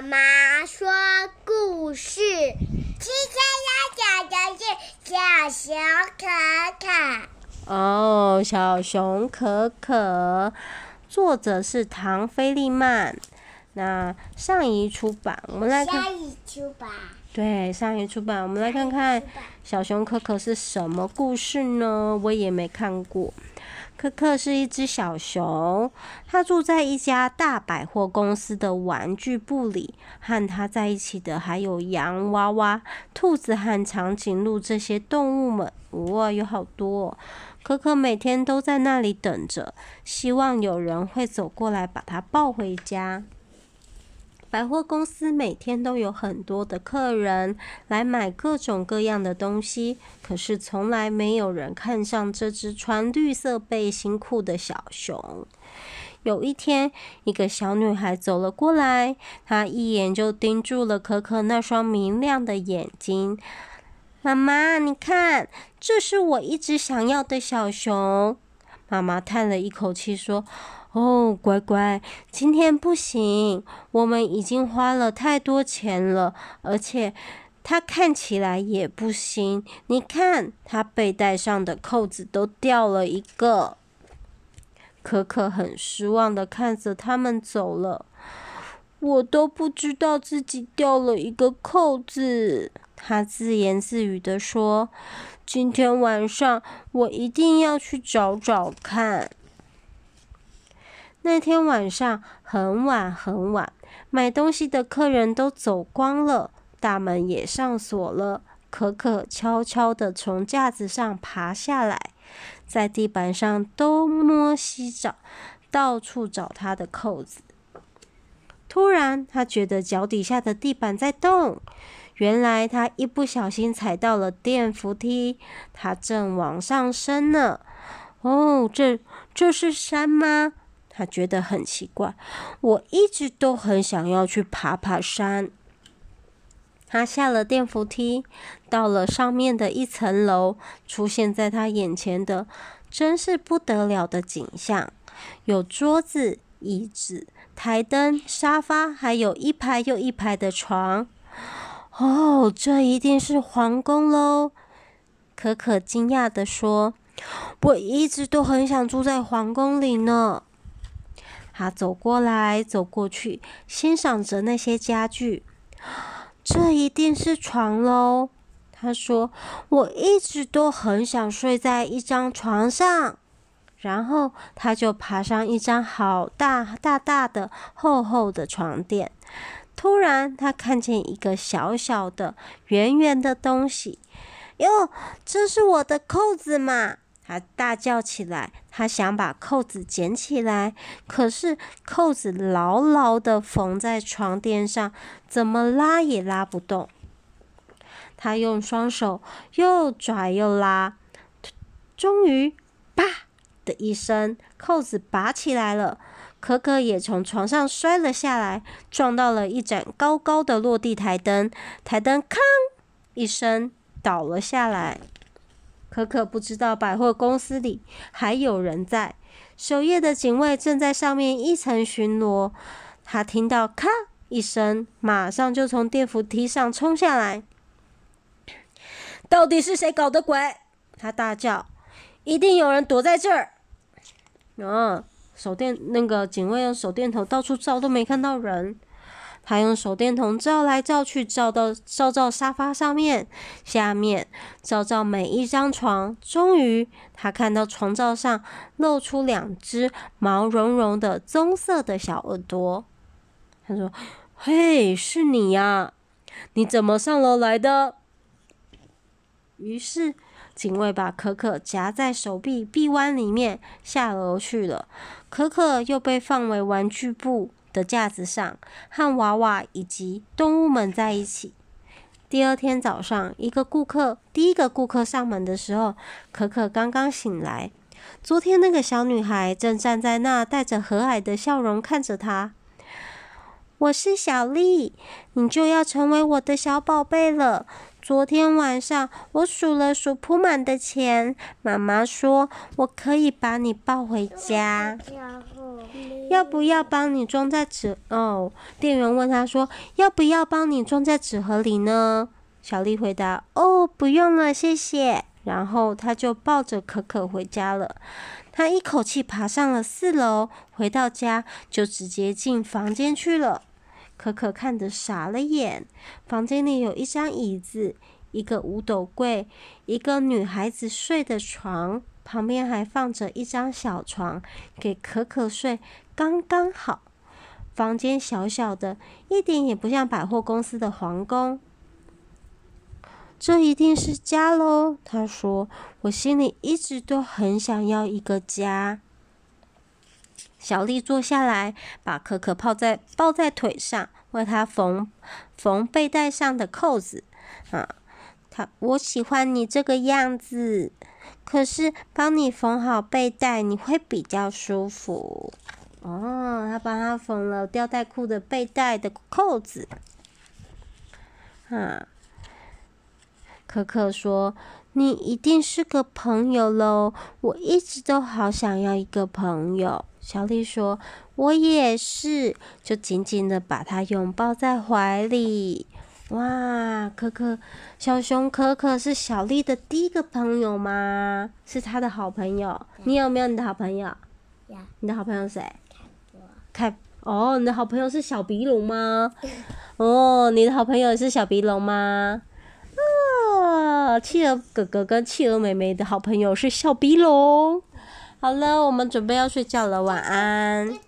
妈妈说故事。今天要讲的是小熊可可。哦，小熊可可，作者是唐菲利曼。那上一出版，我们来看。上谊出版。对，上一出版，我们来看看小熊可可是什么故事呢？我也没看过。可可是一只小熊，它住在一家大百货公司的玩具部里。和它在一起的还有洋娃娃、兔子和长颈鹿这些动物们。哇，有好多！哦可可每天都在那里等着，希望有人会走过来把它抱回家。百货公司每天都有很多的客人来买各种各样的东西，可是从来没有人看上这只穿绿色背心裤的小熊。有一天，一个小女孩走了过来，她一眼就盯住了可可那双明亮的眼睛。妈妈，你看，这是我一直想要的小熊。妈妈叹了一口气说。哦，乖乖，今天不行，我们已经花了太多钱了，而且他看起来也不行。你看，他背带上的扣子都掉了一个。可可很失望的看着他们走了，我都不知道自己掉了一个扣子。他自言自语的说：“今天晚上我一定要去找找看。”那天晚上很晚很晚，买东西的客人都走光了，大门也上锁了。可可悄悄地从架子上爬下来，在地板上东摸西找，到处找他的扣子。突然，他觉得脚底下的地板在动，原来他一不小心踩到了电扶梯，他正往上升呢。哦，这这是山吗？他觉得很奇怪，我一直都很想要去爬爬山。他下了电扶梯，到了上面的一层楼，出现在他眼前的真是不得了的景象：有桌子、椅子、台灯、沙发，还有一排又一排的床。哦，这一定是皇宫喽！可可惊讶地说：“我一直都很想住在皇宫里呢。”他走过来，走过去，欣赏着那些家具。这一定是床喽，他说：“我一直都很想睡在一张床上。”然后他就爬上一张好大大大的、厚厚的床垫。突然，他看见一个小小的、圆圆的东西。哟，这是我的扣子嘛！他大叫起来，他想把扣子捡起来，可是扣子牢牢地缝在床垫上，怎么拉也拉不动。他用双手又拽又拉，终于“啪”的一声，扣子拔起来了。可可也从床上摔了下来，撞到了一盏高高的落地台灯，台灯“吭”一声倒了下来。可可不知道百货公司里还有人在，守夜的警卫正在上面一层巡逻。他听到“咔”一声，马上就从电扶梯上冲下来。到底是谁搞的鬼？他大叫：“一定有人躲在这儿！”嗯，手电那个警卫用手电筒到处照，都没看到人。他用手电筒照来照去，照到照照沙发上面、下面，照照每一张床。终于，他看到床罩上露出两只毛茸茸的棕色的小耳朵。他说：“嘿，是你呀？你怎么上楼来的？”于是，警卫把可可夹在手臂臂弯里面下楼去了。可可又被放回玩具部的架子上，和娃娃以及动物们在一起。第二天早上，一个顾客，第一个顾客上门的时候，可可刚刚醒来。昨天那个小女孩正站在那，带着和蔼的笑容看着她。我是小丽，你就要成为我的小宝贝了。昨天晚上我数了数铺满的钱，妈妈说我可以把你抱回家。要不要帮你装在纸？哦，店员问他说：“要不要帮你装在纸盒里呢？”小丽回答：“哦，不用了，谢谢。”然后他就抱着可可回家了。他一口气爬上了四楼，回到家就直接进房间去了。可可看得傻了眼。房间里有一张椅子，一个五斗柜，一个女孩子睡的床，旁边还放着一张小床，给可可睡，刚刚好。房间小小的，一点也不像百货公司的皇宫。这一定是家喽，他说：“我心里一直都很想要一个家。”小丽坐下来，把可可抱在抱在腿上，为他缝缝背带上的扣子。啊，他我喜欢你这个样子，可是帮你缝好背带，你会比较舒服。哦，他帮他缝了吊带裤的背带的扣子。啊。可可说：“你一定是个朋友喽，我一直都好想要一个朋友。”小丽说：“我也是。”就紧紧的把他拥抱在怀里。哇，可可，小熊可可是小丽的第一个朋友吗？是他的好朋友。你有没有你的好朋友？你的好朋友谁？凯。哦，你的好朋友是小鼻龙吗？哦，你的好朋友是小鼻龙吗？啊企鹅哥哥跟企鹅妹妹的好朋友是小鼻龙。好了，我们准备要睡觉了，晚安。